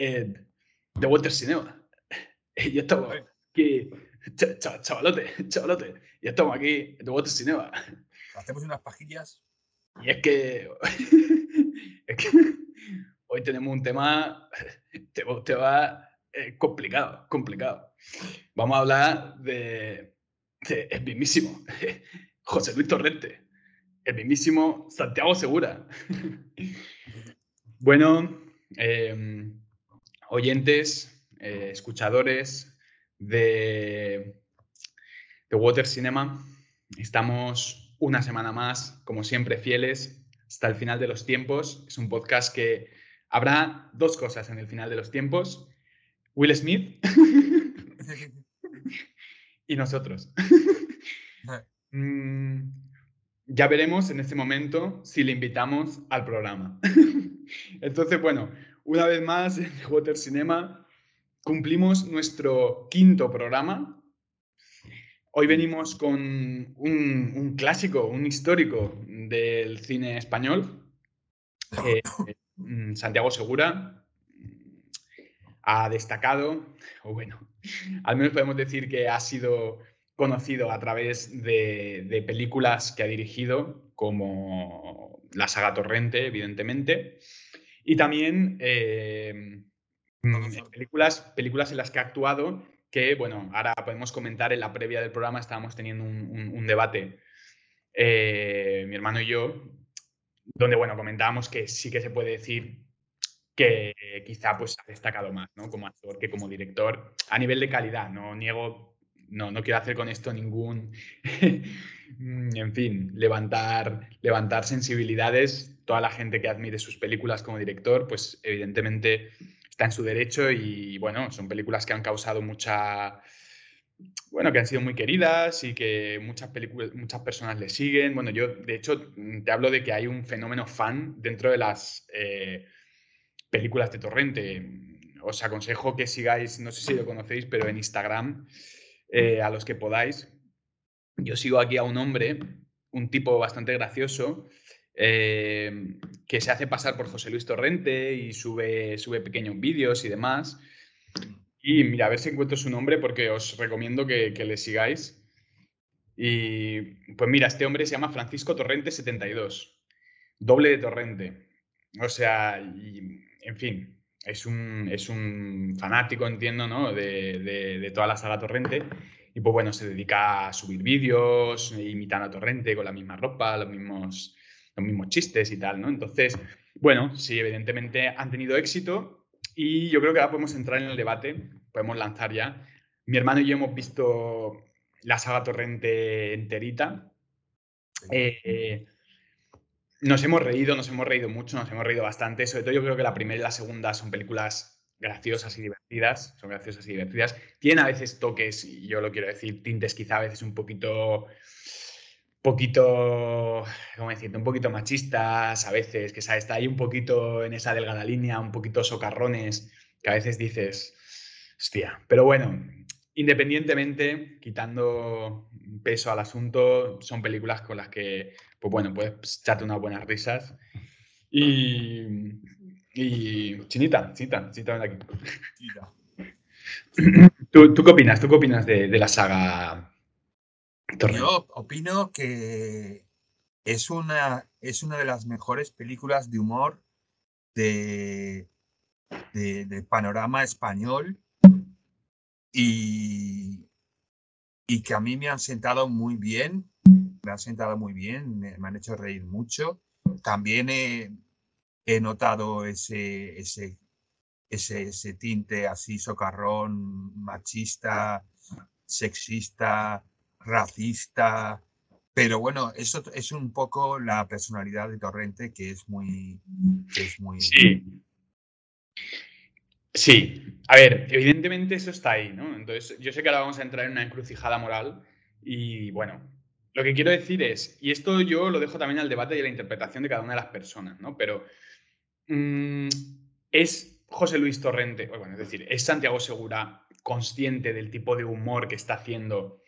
en The Walter Cinema. Y yo estamos aquí, chavalote, chavalote. Y estamos aquí The Walter Cinema. Hacemos unas pajillas. Y es que, es que hoy tenemos un tema, tema eh, complicado, complicado. Vamos a hablar de, de el mismísimo José Luis Torrente, el mismísimo Santiago Segura. bueno, em, oyentes, eh, escuchadores de, de Water Cinema, estamos una semana más, como siempre, fieles hasta el final de los tiempos. Es un podcast que habrá dos cosas en el final de los tiempos. Will Smith y nosotros. Mm, ya veremos en este momento si le invitamos al programa. Entonces, bueno, una vez más en Water Cinema cumplimos nuestro quinto programa. Hoy venimos con un, clásico, un histórico del cine español. Mm, Santiago Segura ha destacado, o bueno, al menos podemos decir que ha sido conocido a través de, películas que ha dirigido, como la saga Torrente, evidentemente, y también eh, mm, películas, películas en las que ha actuado que, bueno, ahora podemos comentar en la previa del programa, estábamos teniendo un, debate, eh, mi hermano y yo, donde, bueno, comentábamos que sí que se puede decir que quizá pues ha destacado más, ¿no? Como actor que como director, a nivel de calidad, no niego no, no quiero hacer con esto ningún, en fin, levantar, levantar sensibilidades. Toda la gente que admire sus películas como director, pues evidentemente está en su derecho y bueno, son películas que han causado mucha, bueno, que han sido muy queridas y que muchas, películas, muchas personas le siguen. Bueno, yo de hecho te hablo de que hay un fenómeno fan dentro de las eh, películas de Torrente. Os aconsejo que sigáis, no sé si lo conocéis, pero en Instagram eh, a los que podáis. Yo sigo aquí a un hombre, un tipo bastante gracioso, eh, que se hace pasar por José Luis Torrente y sube, sube pequeños vídeos y demás. Y mira, a ver si encuentro su nombre porque os recomiendo que, le sigáis. Y pues mira, este hombre se llama Francisco Torrente 72, doble de Torrente. O sea, en fin, es un, es un fanático, entiendo, ¿no? de, de, toda la saga Torrente. Pues bueno, se dedica a subir vídeos, imitando a Torrente con la misma ropa, los mismos, los mismos chistes y tal, ¿no? Entonces, bueno, sí, evidentemente han tenido éxito y yo creo que ahora podemos entrar en el debate, podemos lanzar ya. Mi hermano y yo hemos visto la saga Torrente enterita. Eh, nos hemos reído, nos hemos reído mucho, nos hemos reído bastante. Sobre todo yo creo que la primera y la segunda son películas graciosas y divertidas. Son graciosas y divertidas. Tienen a veces toques, y yo lo quiero decir, tintes quizá a veces un poquito poquito, ¿cómo decirte? Un poquito machistas a veces, que está ahí un poquito en esa delgada línea, un poquito socarrones, que a veces dices, hostia. Pero bueno, independientemente, quitando peso al asunto, son películas con las que, pues bueno, puedes echarte unas buenas risas. Y, y Chinita, Chinita, Chinita, ven aquí. ¿Tú, ¿Tú, qué opinas? ¿Tú qué opinas de, de la saga Yo opino que es una, es una de las mejores películas de humor de, de, de panorama español y, y que a mí me han sentado muy bien, me han sentado muy bien, me, han hecho reír mucho. También he, he notado ese, ese, ese, ese, tinte así socarrón, machista, sexista, racista. Pero bueno, eso es un poco la personalidad de Torrente que es muy... Es muy sí. Sí, a ver, evidentemente eso está ahí, ¿no? Entonces, yo sé que ahora vamos a entrar en una encrucijada moral y bueno, lo que quiero decir es, y esto yo lo dejo también al debate y a la interpretación de cada una de las personas, ¿no? Pero mm, es José Luis Torrente, bueno, es decir, es Santiago Segura consciente del tipo de humor que está haciendo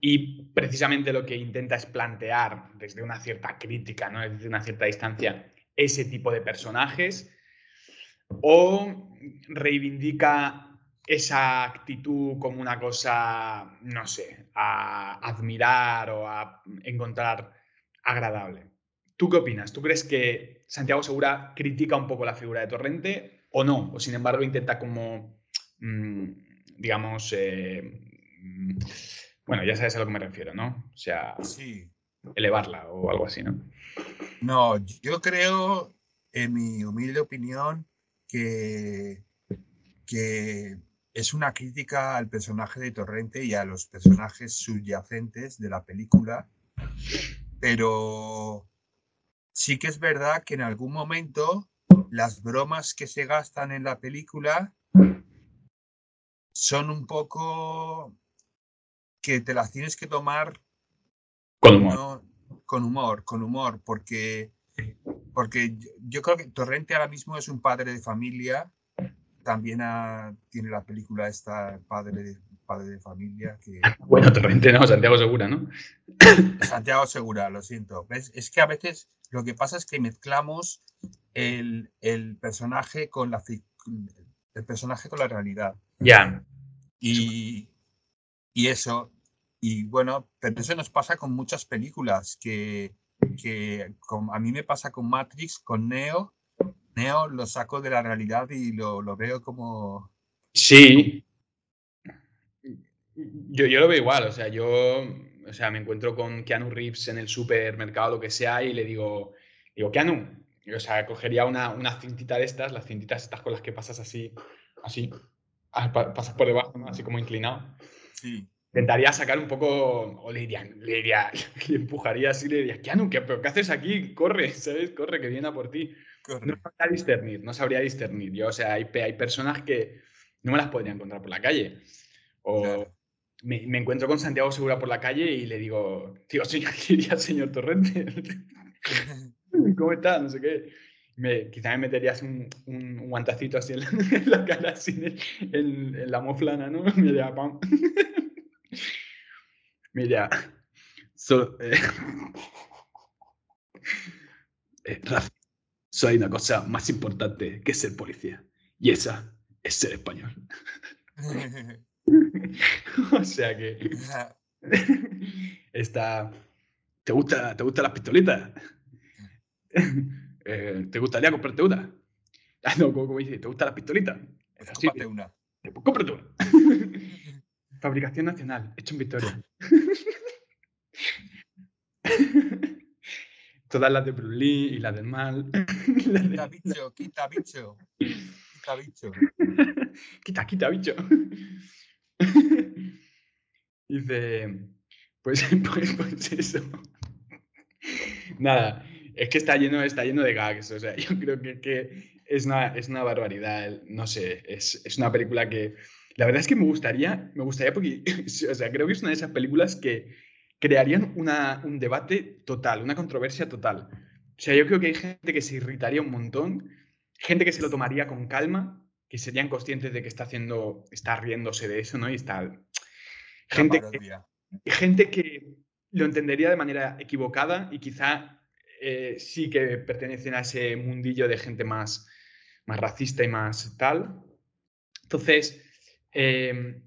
y precisamente lo que intenta es plantear desde una cierta crítica. Desde una cierta distancia, ese tipo de personajes o reivindica esa actitud como una cosa, no sé, a admirar o a encontrar agradable. ¿Tú qué opinas? ¿Tú crees que Santiago Segura critica un poco la figura de Torrente o no? O sin embargo intenta como, mm, digamos, eh, mm, bueno, ya sabes a lo que me refiero, ¿no? O sea, Sí. elevarla o algo así, ¿no? No, yo creo, en mi humilde opinión, que, que es una crítica al personaje de Torrente y a los personajes subyacentes de la película, pero sí que es verdad que en algún momento las bromas que se gastan en la película son un poco que te las tienes que tomar Con humor. no, con humor, con humor, porque, porque yo- yo creo que Torrente ahora mismo es un padre de familia. También ha- tiene la película esta padre de, padre de familia que Bueno, Torrente no, Santiago Segura, ¿no? Santiago Segura, lo siento. ¿Ves? Es que a veces lo que pasa es que mezclamos el, el personaje con la el personaje con la realidad. Ya, Y, y eso, y bueno, pero eso nos pasa con muchas películas, que, que con- a mí me pasa con Matrix, con Neo. Neo lo saco de la realidad y lo, lo veo como... Sí. Yo, yo lo veo igual, o sea, yo o sea, me encuentro con Keanu Reeves en el supermercado, lo que sea, y le digo, digo, Keanu, o sea, cogería una, una cintita de estas, las cintitas estas con las que pasas así, así, pa- pasas por debajo, ¿no? Así como inclinado. Sí, Intentaría sacar un poco, o le diría, le diría, le empujaría así, le diría, Keanu, ¿qué, pero ¿qué haces aquí? Corre, ¿sabes? Corre, que viene a por ti. No sabría discernir, no sabría discernir. Yo, o sea, hay, hay personas que no me las podría encontrar por la calle. O Claro. Me, me encuentro con Santiago Segura por la calle y le digo, tío, señor, ¿qué diría, señor Torrente? ¿Cómo está? No sé qué. Me, quizá me meterías un, un, un guantacito así en la, en la cara, así en, en- en la moflana, ¿no? Me diría, pam. Me diría, so- eh, eh, Rafa, solo hay una cosa más importante que ser policía. Y esa es ser español. o sea que. Está. ¿Te gusta, ¿Te gustan las pistolitas? Eh, ¿Te gustaría comprarte una? Ah, no, como, como dice, ¿te gustan las pistolitas? Es así, Cómprate una. pues cómprate una. Fabricación nacional, hecho en Victoria. Todas las de Bruce Lee y las del mal. Las de- Quita bicho, quita bicho. Quita bicho. quita, quita, bicho. Dice, pues, pues, pues eso. Nada, es que está lleno, está lleno de gags. O sea, yo creo que, que es, una, es una barbaridad. No sé, es, es una película que. La verdad es que me gustaría, me gustaría porque, o sea, creo que es una de esas películas que crearían una, un debate total, una controversia total. O sea, yo creo que hay gente que se irritaría un montón, gente que se lo tomaría con calma, que serían conscientes de que está haciendo, está riéndose de eso, ¿no? Y está. Gente que, gente que lo entendería de manera equivocada y quizá eh, sí que pertenecen a ese mundillo de gente más, más racista y más tal. Entonces, eh,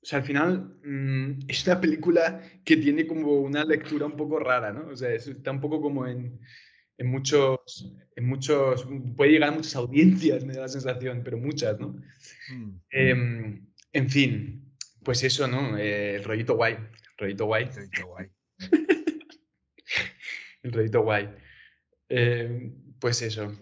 o sea, al final mm, es una película que tiene como una lectura un poco rara, ¿no? O sea, es- está un poco como en, en muchos, en muchos, puede llegar a muchas audiencias, me da la sensación, pero muchas, ¿no? Mm, Em, en fin, pues eso, ¿no? Eh, el rollito guay, el rollito guay, he dicho guay. el rollito guay. Em, pues eso.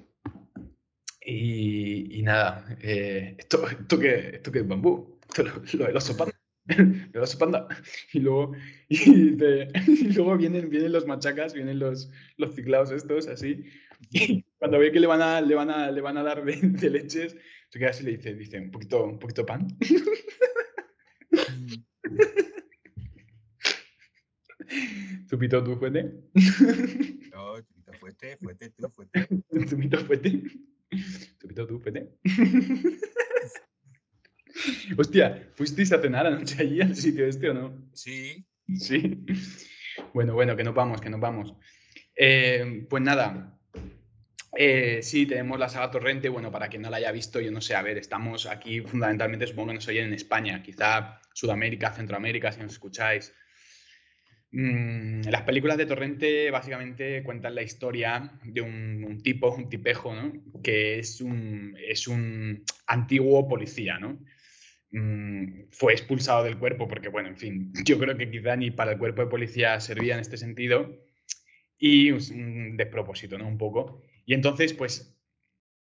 Y, y nada, eh, esto, esto que esto que es bambú, esto lo, lo del oso panda, el oso panda. Y luego, y, dice- y luego vienen, vienen los machacas, vienen los, los ciclados estos, así. Y cuando ve que le van a, le van a, le van a dar de, de leches, se queda así y le dice, dice, un poquito, un poquito pan. Mm, Zupito tú fuete. No, chupito, fuerte, fuerte, tú, fuerte. Zupito fuete. Zupito tú fuete. Hostia, ¿fuisteis a cenar anoche allí al sitio este o no? Sí, Sí. Bueno, bueno, que nos vamos, que nos vamos. Eh, pues nada, Eh, sí, tenemos la saga Torrente. Bueno, para quien no la haya visto, yo no sé, a ver, estamos aquí fundamentalmente, supongo que nos oyen en España, quizá Sudamérica, Centroamérica, si nos escucháis. Mm, las películas de Torrente básicamente cuentan la historia de un, tipo, un tipejo, ¿no? que es un, es un antiguo policía, ¿no? Mm, fue expulsado del cuerpo porque, bueno, en fin, yo creo que quizá ni para el cuerpo de policía servía en este sentido y un despropósito, ¿no? Un poco. Y entonces, pues,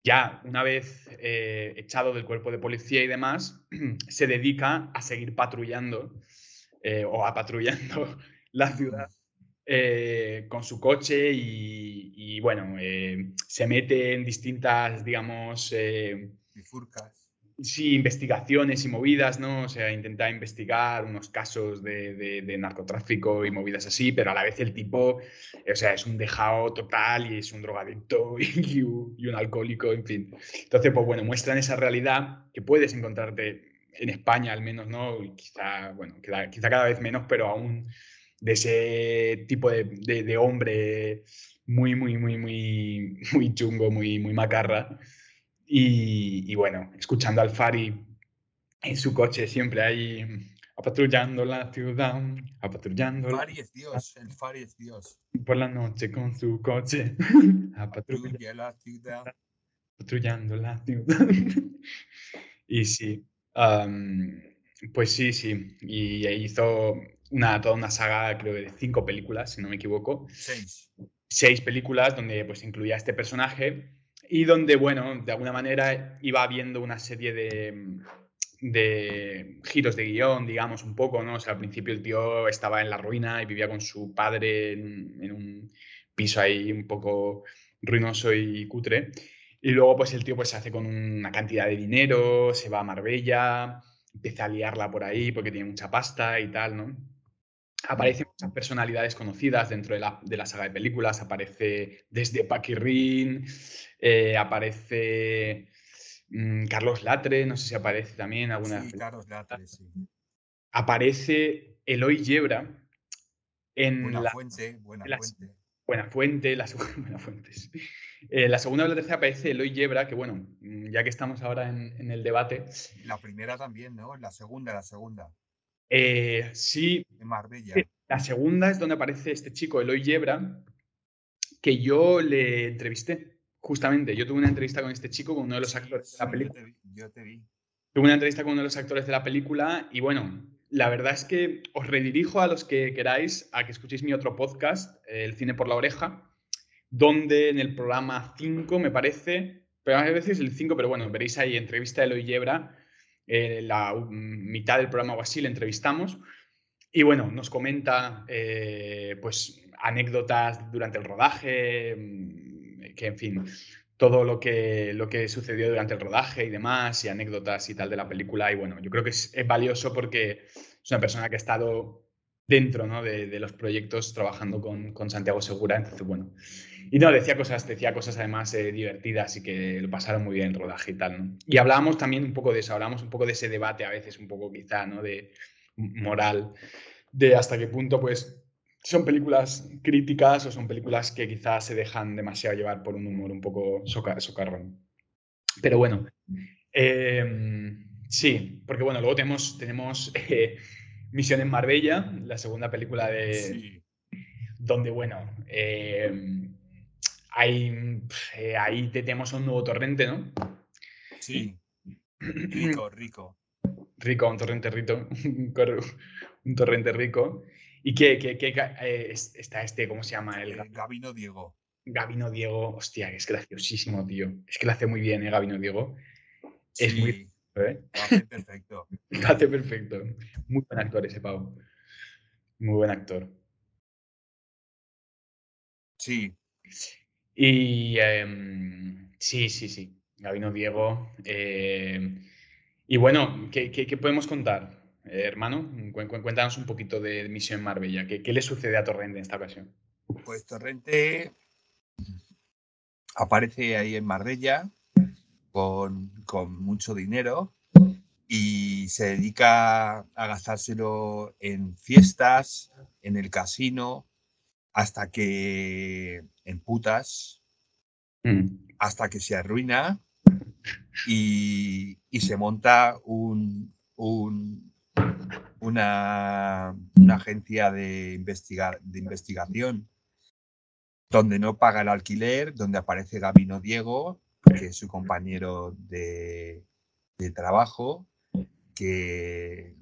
ya una vez eh, echado del cuerpo de policía y demás, se dedica a seguir patrullando eh, o a patrullando la ciudad eh, con su coche y, bueno, eh, se mete en distintas, digamos... Eh, sí, investigaciones y movidas, ¿no? O sea, intenta investigar unos casos de, narcotráfico y movidas así, pero a la vez el tipo, o sea, es un dejado total y es un drogadicto y, un alcohólico, en fin. Entonces, pues bueno, muestran esa realidad que puedes encontrarte en España al menos, ¿no? quizá, bueno, quizá cada vez menos, pero aún de ese tipo de, hombre muy, muy, muy, muy, muy chungo, muy, muy macarra. Y, bueno, escuchando al Fari en su coche siempre ahí apatrullando la ciudad, apatrullando. El Fari es Dios, el Fari es Dios. Por la noche con su coche, apatrulla la ciudad. Patrullando la ciudad. y sí, pues sí, sí. Y hizo una, toda una saga, creo, de cinco películas, si no me equivoco. Seis. Seis películas donde pues incluía este personaje y donde, bueno, de alguna manera iba viendo una serie de, de giros de guion, digamos, un poco, ¿no? O sea, al principio el tío estaba en la ruina y vivía con su padre en, en un piso ahí un poco ruinoso y cutre. Y luego, pues el tío pues, se hace con una cantidad de dinero, se va a Marbella, empieza a liarla por ahí porque tiene mucha pasta y tal, ¿no? Aparecen muchas personalidades conocidas dentro de la, de la saga de películas. Aparece desde Paquirrin, eh, aparece mm, Carlos Latre, no sé si aparece también alguna. Sí, Carlos Latre, sí. Aparece Eloy Yebra en buena la. Fuente, buena fuente. Buena fuente, la, buena fuentes. Eh, la segunda o la tercera aparece Eloy Yebra, que bueno, mm, ya que estamos ahora en, en el debate. La primera también, ¿no? La segunda, la segunda. Eh, sí. En Marbella. La segunda es donde aparece este chico, Eloy Yebra, que yo le entrevisté. Justamente, yo tuve una entrevista con este chico, con uno de los actores de la película. Yo te, vi. Tuve una entrevista con uno de los actores de la película y bueno, la verdad es que os redirijo a los que queráis a que escuchéis mi otro podcast, El cine por la oreja, donde en el programa 5, me parece, pero a veces el 5, pero bueno, veréis ahí entrevista de Eloy Yebra eh, la mitad del programa o así le entrevistamos. Y bueno, nos comenta eh, pues anécdotas durante el rodaje, mm, que en fin, todo lo que, lo que sucedió durante el rodaje y demás, y anécdotas y tal de la película. Y bueno, yo creo que es, valioso porque es una persona que ha estado dentro ¿no? de, los proyectos trabajando con, con Santiago Segura. Entonces, bueno, y no, decía cosas, decía cosas además eh, divertidas y que lo pasaron muy bien el rodaje y tal, ¿no? Y hablábamos también un poco de eso, hablábamos un poco de ese debate a veces, un poco quizá, ¿no? De moral, de hasta qué punto, pues, son películas críticas o son películas que quizás se dejan demasiado llevar por un humor un poco socarrón. Pero bueno, em, sí, porque bueno, luego tenemos, tenemos eh, Misión en Marbella, la segunda película de... Sí. Donde, bueno, eh, ahí, eh, ahí tenemos un nuevo torrente, ¿no? Sí. Rico, rico. Rico, un torrente rico. un torrente rico. ¿Y qué, qué, qué eh, está este, cómo se llama? El... Eh, Gabino Diego. Gabino Diego, hostia, es graciosísimo, tío. Es que lo hace muy bien, ¿eh, Gabino Diego? Es muy... ¿eh? Lo hace perfecto. lo hace perfecto. Muy buen actor ese pavo. Muy buen actor. Sí. Y em, sí, sí, sí, Gabino Diego. Em, y bueno, ¿qué, podemos contar, eh, hermano? Cuéntanos un poquito de Misión Marbella. ¿Qué, le sucede a Torrente en esta ocasión? Pues Torrente aparece ahí en Marbella con, con mucho dinero y se dedica a gastárselo en fiestas, en el casino, hasta que en putas Mm. hasta que se arruina y, y se monta un, un- una, una agencia de, de investigación donde no paga el alquiler, donde aparece Gabino Diego, que es su compañero de, de trabajo, que,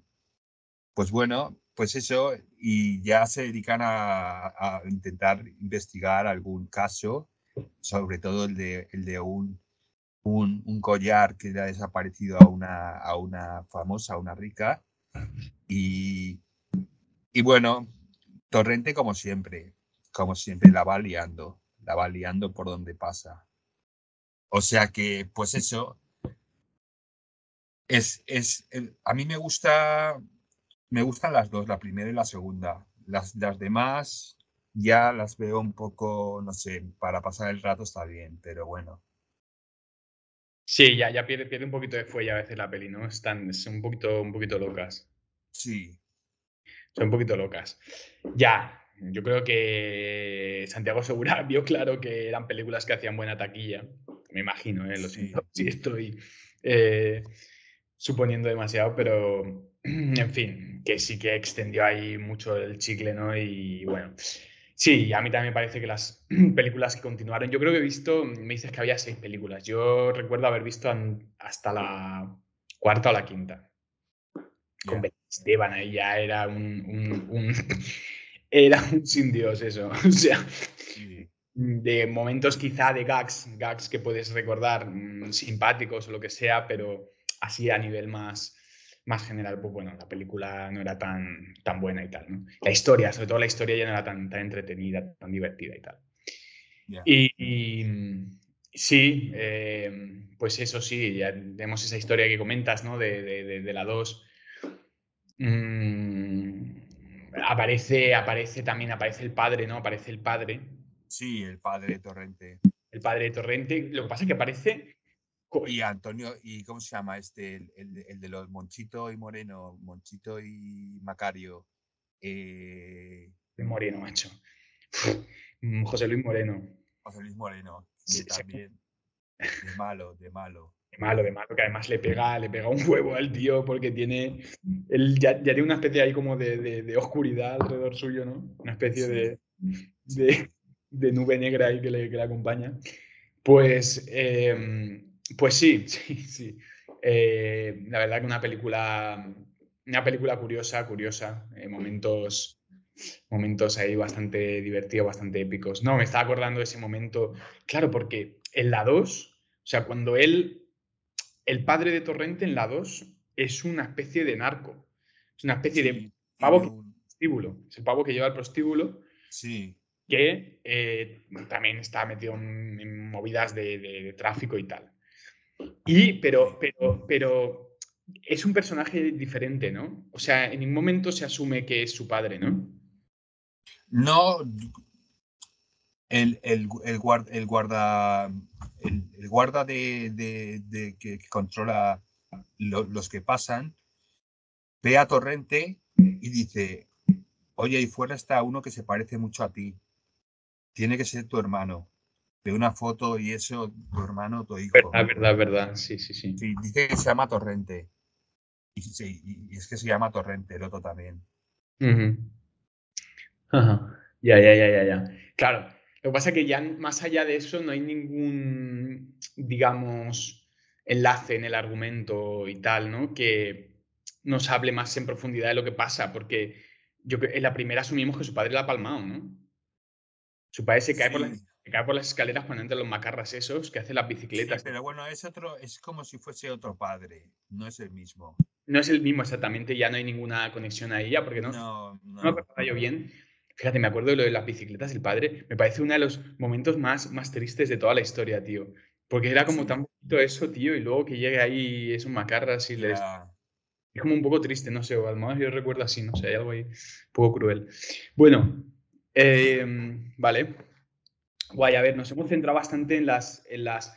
pues bueno, pues eso, y ya se dedican a, intentar investigar algún caso, sobre todo el de, el de un, un, collar que le ha desaparecido a una, a una famosa, a una rica, y, y bueno, Torrente como siempre, como siempre la va liando, la va liando por donde pasa. O sea que, pues eso, es, es, a mí me gusta, me gustan las dos, la primera y la segunda. Las, las demás ya las veo un poco, no sé, para pasar el rato está bien, pero bueno. Sí, ya, ya pierde, pierde un poquito de fuelle a veces la peli, ¿no? Están, son un poquito, un poquito locas. Sí, Son un poquito locas. Ya, yo creo que Santiago Segura vio claro que eran películas que hacían buena taquilla. Me imagino, ¿eh? Lo Sí. siento si estoy eh, suponiendo demasiado, pero en fin, que sí que extendió ahí mucho el chicle, ¿no? Y bueno, sí, a mí también me parece que las películas que continuaron, yo creo que he visto, me dices que había seis películas. Yo recuerdo haber visto hasta la cuarta o la quinta con Belén Esteban ahí ya era un, un- un- era un sin Dios eso. O sea, sí, de momentos quizá de gags, gags que puedes recordar mm, simpáticos o lo que sea, pero así a nivel más, más general, pues bueno, la película no era tan, tan buena y tal, ¿no? La historia, sobre todo la historia ya no era tan, tan entretenida, tan divertida y tal. Y, y, sí, eh, pues eso sí, ya tenemos esa historia que comentas, ¿no? De, de- de- de la 2. Mm, aparece, aparece también, aparece el padre, ¿no? Aparece el padre, Sí, el padre de Torrente. el padre de Torrente. Lo que pasa es que aparece Y Antonio, ¿y cómo se llama este? El, el de- el de los Monchito y Moreno, Monchito y Macario. Eh, Moreno, macho. Mm, José Luis Moreno. José Luis Moreno, Sí, que sí. también. De malo, de malo. De malo, de malo, que además le pega, le pega un huevo al tío porque tiene. Él ya, ya tiene una especie ahí como de, de- de oscuridad alrededor suyo, ¿no? Una especie de, de, de nube negra ahí que le, que le acompaña. Pues, eh, pues sí, sí, sí. Eh, la verdad que una película, una película curiosa, curiosa. eh, momentos, momentos ahí bastante divertidos, bastante épicos. No, me estaba acordando de ese momento. Claro, porque en la 2, o sea, cuando él, el padre de Torrente en la 2 es una especie de narco. Es una especie de pavo que- un- prostíbulo. Es el pavo que lleva el prostíbulo sí, que eh, también está metido en, en movidas de, de- de tráfico y tal. Y, pero, pero, pero es un personaje diferente, ¿no? O sea, en ningún momento se asume que es su padre, ¿no? No, el, el, el, guar- el guarda, el, el guarda de, de- de que, que controla lo- los que pasan, ve a Torrente y dice, oye, ahí fuera está uno que se parece mucho a ti. Tiene que ser tu hermano. Ve una foto y eso, tu hermano, tu hijo. Verdad, verdad, verdad. Sí, sí, sí. Sí, dice que se llama Torrente. Y, sí, y- es que se llama Torrente, el otro también. Ajá. Ya, ya, ya, ya, ya. Claro, lo que pasa es que ya más allá de eso no hay ningún, digamos, enlace en el argumento y tal, ¿no? Que nos hable más en profundidad de lo que pasa, porque yo creo- en la primera asumimos que su padre la ha palmado, ¿no? Su padre se cae, por las, Sí. se cae por las escaleras cuando entran los macarras esos que hacen las Sí, bicicletas. pero bueno, es otro, es como si fuese otro padre, no es el mismo. No es el mismo exactamente, ya no hay ninguna conexión ahí ya, porque no, No, No me no. acordaba yo bien. Fíjate, me acuerdo de lo de las bicicletas del padre. Me parece uno de los momentos más, más tristes de toda la historia, tío. Porque era como Sí. tan bonito eso, tío, y luego que llegue ahí esos macarras y les... Ya, Es como un poco triste, no sé, o al menos yo recuerdo así, no sé, hay algo ahí un poco cruel. Bueno, eh, vale. Guay, a ver, nos hemos centrado bastante en las, en las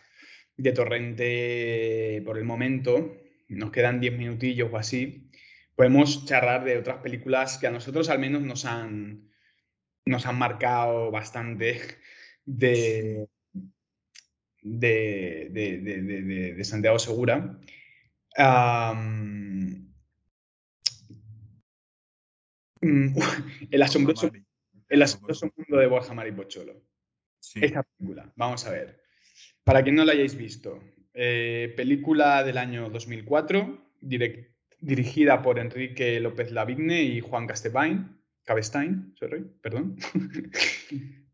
de Torrente por el momento. Nos quedan 10 minutillos o así. Podemos charlar de otras películas que a nosotros al menos nos han, nos han marcado bastante de, de, de, de, de Santiago Segura. Um, el asombroso, el asombroso mundo de Borja Maripocholo. Sí. Esta película, vamos a ver. Para quien no la hayáis visto, eh, película del año 2004, dirigida por Enrique López Lavigne y Juan Castebain, Cabestein, sorry, perdón.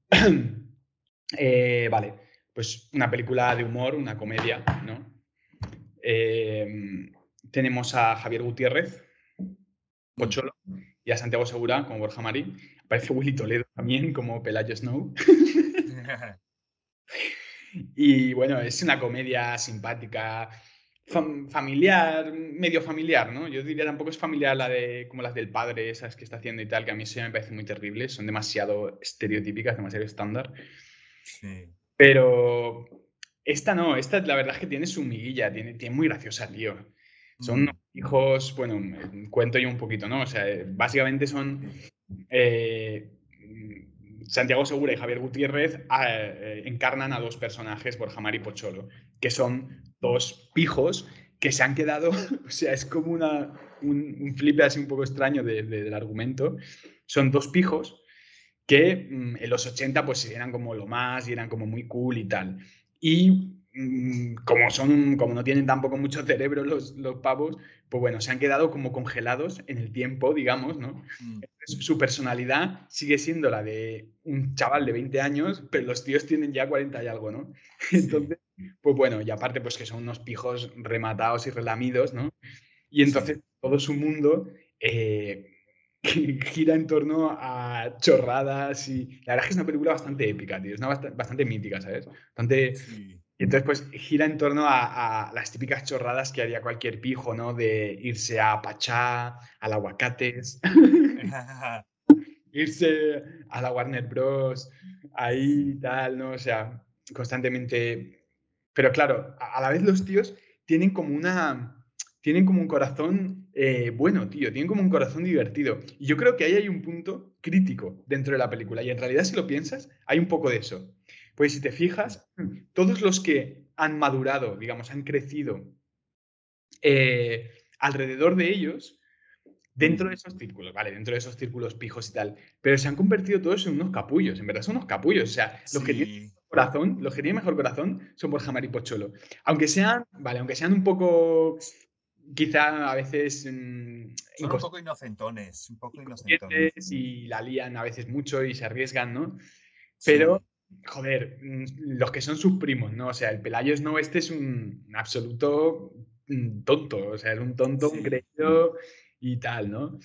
eh, vale, pues una película de humor, una comedia, ¿no? Eh, tenemos a Javier Gutiérrez, Pocholo, y a Santiago Segura como Borja Mari. Aparece Willy Toledo también como Pelayo Snow. y bueno, es una comedia simpática, familiar, medio familiar, ¿no? Yo diría tampoco es familiar la de como las del padre, esas que está haciendo y tal, que a mí eso me parece muy terrible, son demasiado estereotípicas, demasiado estándar. Sí. Pero esta no, esta la verdad es que tiene su miguilla, tiene, tiene muy graciosa, tío. Son mm. hijos, bueno, cuento yo un poquito, ¿no? O sea, básicamente son eh, Santiago Segura y Javier Gutiérrez eh, encarnan a dos personajes, Borja y Pocholo, que son dos pijos que se han quedado, o sea, es como una, un, un flipe así un poco extraño del argumento. Son dos pijos que mm, en los 80 pues eran como lo más y eran como muy cool y tal. Y como son, como no tienen tampoco mucho cerebro los, los pavos, pues bueno, se han quedado como congelados en el tiempo, digamos, ¿no? Mm. Su personalidad sigue siendo la de un chaval de 20 años, pero los tíos tienen ya 40 y algo, ¿no? Entonces, pues bueno, y aparte pues que son unos pijos rematados y relamidos, ¿no? Y entonces todo su mundo eh, gira en torno a chorradas y la verdad es que es una película bastante épica, tío, es una bastante, mítica, ¿sabes? Bastante... Entonces, pues gira en torno a, las típicas chorradas que haría cualquier pijo, ¿no? De irse a Pachá, al Aguacates, irse a la Warner Bros. Ahí tal, ¿no? O sea, constantemente. Pero claro, a la vez los tíos tienen como una. Tienen como un corazón eh, bueno, tío, tienen como un corazón divertido. Y yo creo que ahí hay un punto crítico dentro de la película. Y en realidad, si lo piensas, hay un poco de eso. Pues si te fijas, todos los que han madurado, digamos, han crecido eh, alrededor de ellos, dentro de esos círculos, ¿vale? Dentro de esos círculos pijos y tal, pero se han convertido todos en unos capullos, en verdad son unos capullos, o sea, los que tienen corazón, los que tienen mejor corazón son por Jamar y Pocholo. Aunque sean, vale, aunque sean un poco quizá a veces mm, son un poco inocentones, un poco inocentones y la lían a veces mucho y se arriesgan, ¿no? Pero joder, mm, los que son sus primos, ¿no? O sea, el Pelayo Snow este es un absoluto mm, tonto, o sea, es un tonto, un creído y tal, ¿no?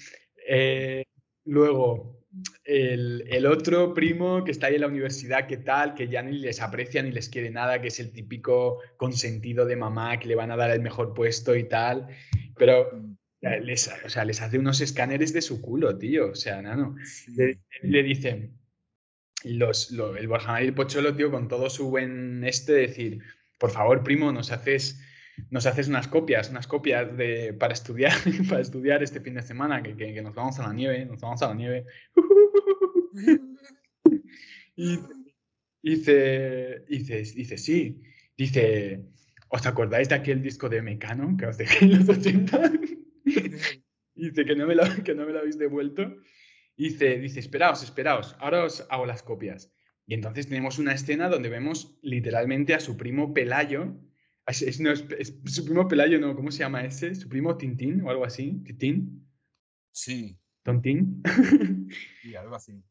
Eh, luego, el, otro primo que está ahí en la universidad, que tal, que ya ni les aprecia ni les quiere nada, que es el típico consentido de mamá, que le van a dar el mejor puesto y tal, pero mm. les, o sea, les hace unos escáneres de su culo, tío, o sea, no, Le, le dicen, los, el Borja y Pocholo, tío, con todo su buen este, decir, por favor, primo, nos haces, nos haces unas copias, unas copias de, para, estudiar, para estudiar este fin de semana, que, que, nos vamos a la nieve, nos vamos a la nieve. y dice, dice, dice, sí, dice, ¿os acordáis de aquel disco de Mecano que os dejé en los 80? dice que no, me lo, que no me lo habéis devuelto dice, dice, esperaos, esperaos, ahora os hago las copias. Y entonces tenemos una escena donde vemos literalmente a su primo Pelayo. Es, no, es, su primo Pelayo, no, ¿cómo se llama ese? Su primo Tintín o algo así. ¿Tintín? Sí. ¿Tontín? Sí, algo así.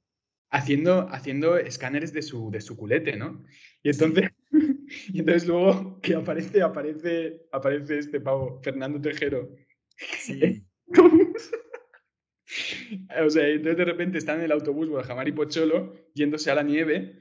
Haciendo, haciendo escáneres de su, de su culete, ¿no? Y entonces, y entonces luego que aparece, aparece, aparece este pavo, Fernando Tejero. Sí. O sea, entonces de repente están en el autobús Guajamar y Pocholo yéndose a la nieve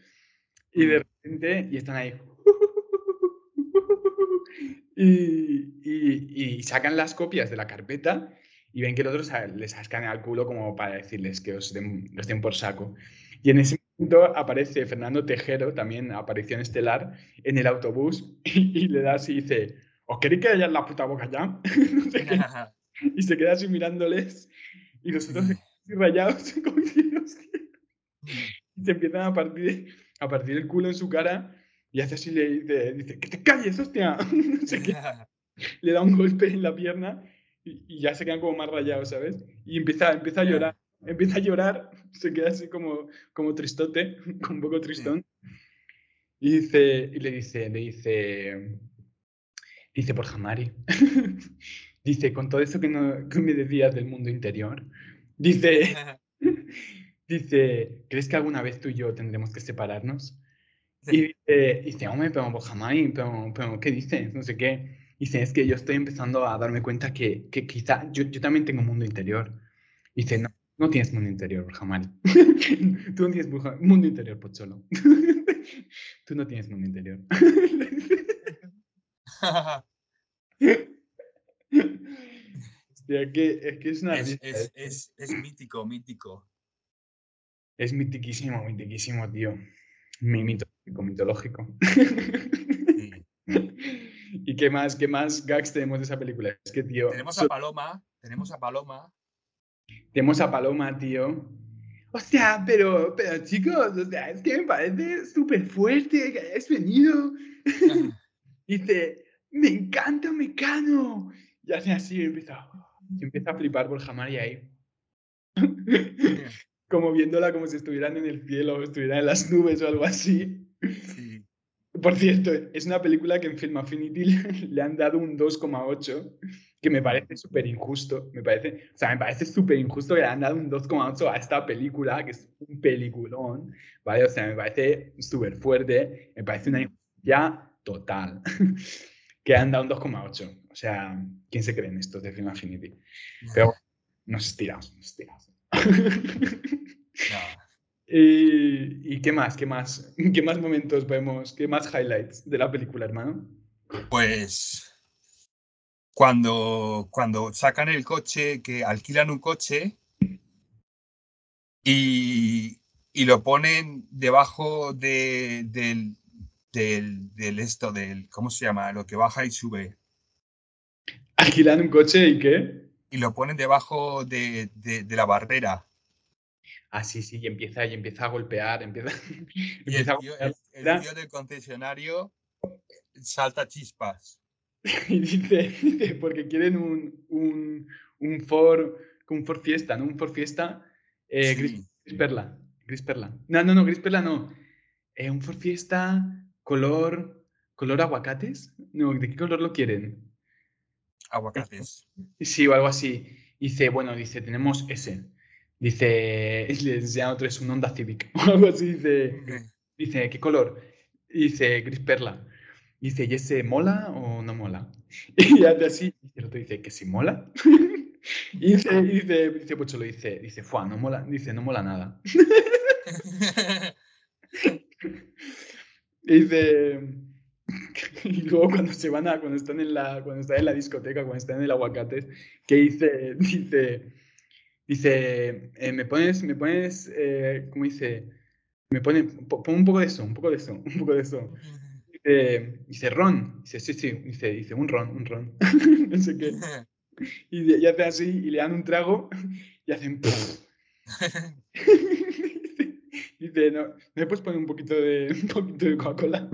y de repente y están ahí y, sacan las copias de la carpeta y ven que el otro les escanea al culo como para decirles que os den, den por saco. Y en ese momento aparece Fernando Tejero, también aparición estelar, en el autobús y, le da así y dice, ¿os queréis que haya la puta boca ya? y se queda así mirándoles y nosotros rayados, como y se empiezan a partir, a partir el culo en su cara y hace así, le dice, dice que te calles, hostia. no sé qué. Le da un golpe en la pierna y, y ya se quedan como más rayados, ¿sabes? Y empieza, empieza a llorar, empieza a llorar, se queda así como, como tristote, un poco tristón. Y, dice, y le dice, le dice, dice, por Jamari, dice, con todo eso que, no, que me decías del mundo interior, dice, dice, ¿crees que alguna vez tú y yo tendremos que separarnos? Y dice, dice, hombre, pero por Jamari, pero, pero, ¿qué dices? No sé qué. Dice, es que yo estoy empezando a darme cuenta que, que quizá yo, yo también tengo un mundo interior. Dice, no, no tienes mundo interior, Jamari. Tú no tienes mu- mundo interior, Pocholo. Tú no tienes mundo interior. Hostia, que, es que es una es, risa, es, ¿eh? es, es mítico, mítico. Es mitiquísimo, mitiquísimo, tío. Mi mitológico, mitológico. ¿Y qué más, qué más gags tenemos de esa película? Es que, tío, Tenemos a Paloma, tenemos a Paloma. tenemos a Paloma, tío. O sea, pero, pero chicos, o sea, es que me parece súper fuerte que hayáis venido. Dice, me encanta Mecano. Y hace así, y empieza, y empieza a flipar por Jamari ahí. como viéndola como si estuvieran en el cielo o estuvieran en las nubes o algo así. Sí. Por cierto, es una película que en Film Affinity le, le han dado un 2,8, que me parece súper injusto. Me parece, o sea, me parece súper injusto que le han dado un 2,8 a esta película, que es un peliculón, ¿vale? O sea, me parece súper fuerte, me parece una injusticia total. que han dado un 2,8. O sea, ¿quién se cree en esto de Film Affinity? Pero bueno, nos estiramos, nos estiramos. No. ¿Y, y qué más? ¿Qué más? ¿Qué más momentos vemos? ¿Qué más highlights de la película, hermano? Pues cuando, cuando sacan el coche, que alquilan un coche y, y lo ponen debajo de, del, del, del esto, del, ¿cómo se llama? Lo que baja y sube. ¿Alquilan un coche y qué? Y lo ponen debajo de, de, de la barrera. Ah, sí, sí, y empieza, y empieza a golpear, empieza, Y el a tío, golpear el, la el tío del concesionario salta chispas. y dice, dice, porque quieren un, un, un Ford, un Ford Fiesta, ¿no? Un Ford Fiesta eh, gris, Sí. gris perla, gris perla. No, no, no, gris perla no. Eh, un Ford Fiesta color, color aguacates. No, ¿de qué color lo quieren? Aguacates. Sí, o algo así. Dice, bueno, dice, tenemos ese. Dice, le enseña otro, es un Honda Civic. O algo así, dice, dice, ¿qué color? Dice, gris perla. Dice, ¿y ese mola o no mola? Y hace así, y el otro dice, ¿que si mola? Y dice, dice, dice Pocho lo dice, dice, fuá, no mola, dice, no mola nada. Y dice, y luego cuando se van a, cuando están en la, cuando están en la discoteca, cuando están en el aguacates, que dice, dice, dice, eh, me pones, me pones, eh, ¿cómo dice? Me pone, po- pon un poco de eso, un poco de eso, un poco de eso. Dice, dice ron, dice, sí, sí, dice, dice, un ron, un ron, no sé qué. Y, y hace así, y le dan un trago, y hacen, no, ¿me puedes poner un poquito de, un poquito de Coca-Cola?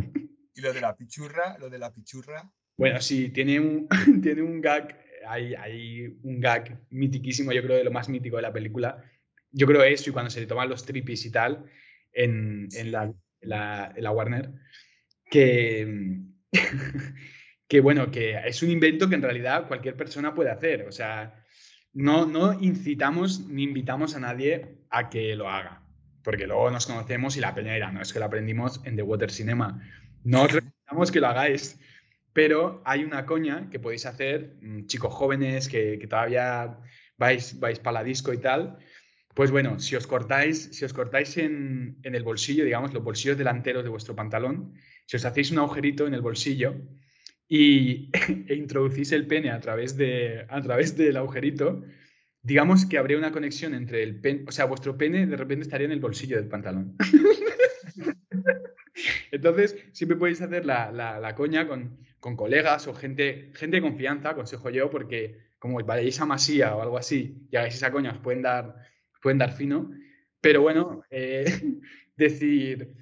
y lo de la pichurra, lo de la pichurra. Bueno, sí, tiene un, tiene un gag, hay, hay un gag mitiquísimo, yo creo de lo más mítico de la película. Yo creo eso y cuando se le toman los tripis y tal en, en, la, en la- en la Warner, que, que bueno, que es un invento que en realidad cualquier persona puede hacer. O sea, no, no incitamos ni invitamos a nadie a que lo haga. Porque luego nos conocemos y la peña dirá, no, es que lo aprendimos en The Water Cinema. No os recomendamos que lo hagáis. Pero hay una coña que podéis hacer, mm, chicos jóvenes que, que todavía vais, vais para la disco y tal. Pues bueno, si os cortáis, si os cortáis en, en el bolsillo, digamos, los bolsillos delanteros de vuestro pantalón, si os hacéis un agujerito en el bolsillo y, e introducís el pene a través, de, a través del agujerito, digamos que habría una conexión entre el pene, o sea, vuestro pene de repente estaría en el bolsillo del pantalón. Entonces, siempre podéis hacer la, la- coña con, con colegas o gente, gente de confianza, aconsejo yo, porque como vayáis a Masía o algo así y hagáis esa coña, os pueden dar, pueden dar fino. Pero bueno, eh, decir,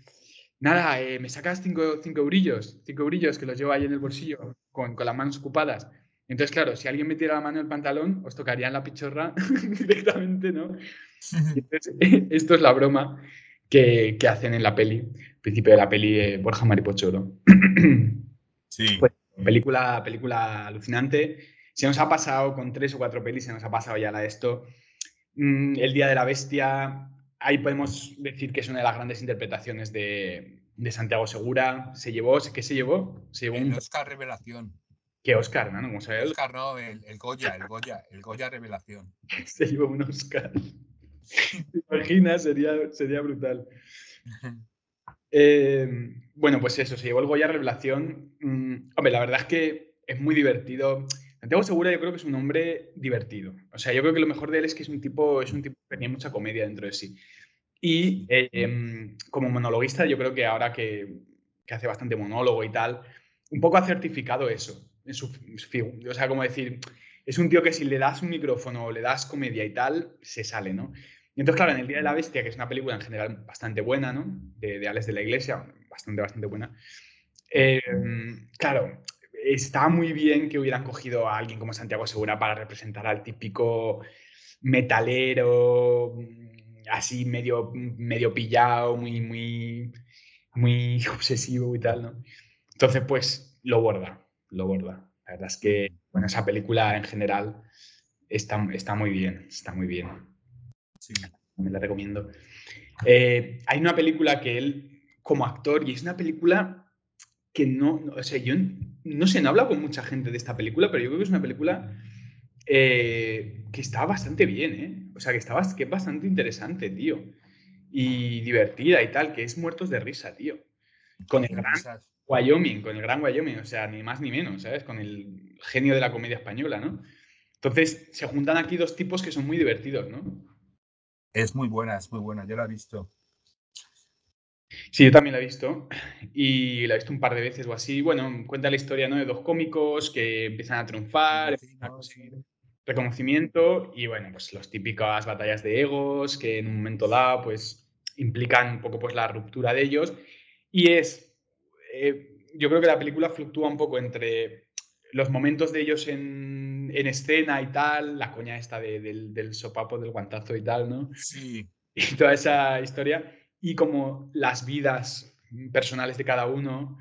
nada, eh, me sacas cinco, cinco brillos, cinco brillos que los llevo ahí en el bolsillo con, con las manos ocupadas. Entonces, claro, si alguien metiera la mano en el pantalón, os tocaría en la pichorra directamente, ¿no? esto es la broma que, que, hacen en la peli, principio de la peli eh, Borja Maripochoro. sí. Pues, película, película alucinante. Se nos ha pasado con tres o cuatro pelis, se nos ha pasado ya la de esto. Mm, el Día de la Bestia, ahí podemos decir que es una de las grandes interpretaciones de, de Santiago Segura. Se llevó, ¿qué se llevó? Se llevó un Oscar Revelación. ¿Qué Oscar, no? ¿Cómo Oscar, no, el, el, Goya, el Goya, el Goya Revelación. se llevó un Oscar. ¿Te imaginas? Sería, sería brutal. Eh, bueno, pues eso, se llevó el Goya Revelación. Mm, hombre, la verdad es que es muy divertido. Santiago Segura yo creo que es un hombre divertido. O sea, yo creo que lo mejor de él es que es un tipo, es un tipo que tenía mucha comedia dentro de sí. Y eh, em, como monologuista, yo creo que ahora que, que, hace bastante monólogo y tal, un poco ha certificado eso en su, O sea, como decir, es un tío que si le das un micrófono o le das comedia y tal, se sale, ¿no? Y entonces, claro, en El Día de la Bestia, que es una película en general bastante buena, ¿no? De, de Alex de la Iglesia, bastante, bastante buena. Eh, claro, está muy bien que hubieran cogido a alguien como Santiago Segura para representar al típico metalero, así medio, medio pillado, muy, muy, muy obsesivo y tal, ¿no? Entonces, pues lo borda, lo borda. La verdad es que, bueno, esa película en general está, está muy bien, está muy bien. Sí. Me la recomiendo. Eh, hay una película que él, como actor, y es una película que no, o sea, yo no sé, no he hablado con mucha gente de esta película, pero yo creo que es una película eh, que está bastante bien, ¿eh? O sea, que, está, que es bastante interesante, tío. Y divertida y tal, que es Muertos de Risa, tío. Con el gran Wyoming, con el gran Wyoming, o sea, ni más ni menos, ¿sabes? Con el genio de la comedia española, ¿no? Entonces, se juntan aquí dos tipos que son muy divertidos, ¿no? Es muy buena, es muy buena, yo la he visto. Sí, yo también la he visto y la he visto un par de veces o así. Bueno, cuenta la historia ¿no? de dos cómicos que empiezan a triunfar, empiezan a conseguir reconocimiento y bueno, pues las típicas batallas de egos que en un momento dado pues implican un poco pues la ruptura de ellos y es, eh, yo creo que la película fluctúa un poco entre los momentos de ellos en, en escena y tal, la coña esta del, del sopapo, del guantazo y tal, ¿no? Sí. Y toda esa historia y como las vidas personales de cada uno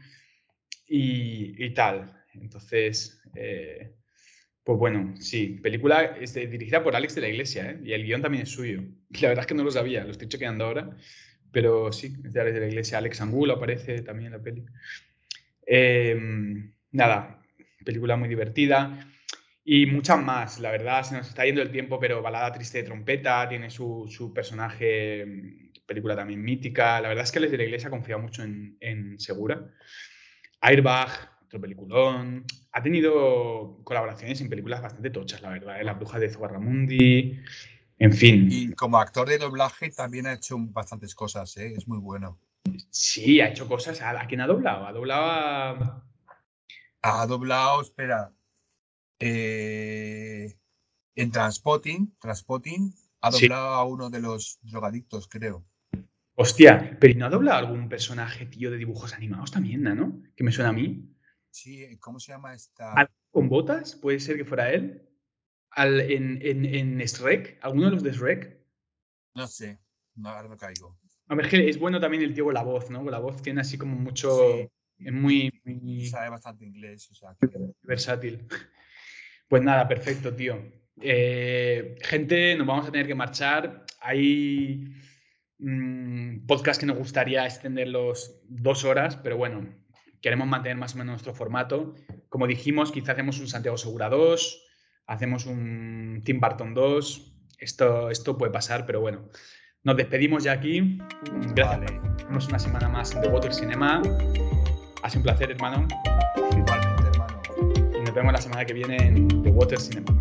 y, tal. Entonces, eh, pues bueno, sí, película es dirigida por Alex de la Iglesia ¿eh? y el guion también es suyo. Y la verdad es que no lo sabía, lo estoy chequeando ahora, pero sí, es de Alex de la Iglesia. Alex Angulo aparece también en la peli. Em, nada, película muy divertida. Y muchas más, la verdad, se nos está yendo el tiempo, pero Balada Triste de Trompeta tiene su, su personaje película también mítica. La verdad es que les de la Iglesia ha confiado mucho en, Segura. Airbag, otro peliculón. Ha tenido colaboraciones en películas bastante tochas, la verdad. ¿eh? La bruja de Zugarramundi. En fin. Y como actor de doblaje también ha hecho bastantes cosas, ¿eh? es muy bueno. Sí, ha hecho cosas. ¿A, quién ha doblado? Ha doblado a. Ha doblado, espera. Eh, en Transpotting, Transpotting, ha doblado a uno de los drogadictos, creo. Hostia, pero ¿y no ha doblado algún personaje, tío, de dibujos animados también, ¿no? Que me suena a mí. Sí, ¿cómo se llama esta? ¿Con botas? ¿Puede ser que fuera él? Al, en, en, en Shrek? ¿Alguno de los de Shrek? No sé, no, ahora no caigo. A ver, es bueno también el tío con la voz, ¿no? Con la voz tiene así como mucho. Es muy, Sabe bastante inglés, o sea. Versátil. Pues nada, perfecto, tío. Eh, gente, nos vamos a tener que marchar. Hay Mm, podcast que nos gustaría extenderlos dos horas, pero bueno, queremos mantener más o menos nuestro formato. Como dijimos, quizá hacemos un Santiago Segura 2, hacemos un Tim Burton 2. Esto, esto puede pasar, pero bueno. Nos despedimos ya aquí. Gracias. Vale. una semana más en The Water Cinema. Ha sido un placer, hermano. Igualmente, hermano. Y nos vemos la semana que viene en The Water Cinema.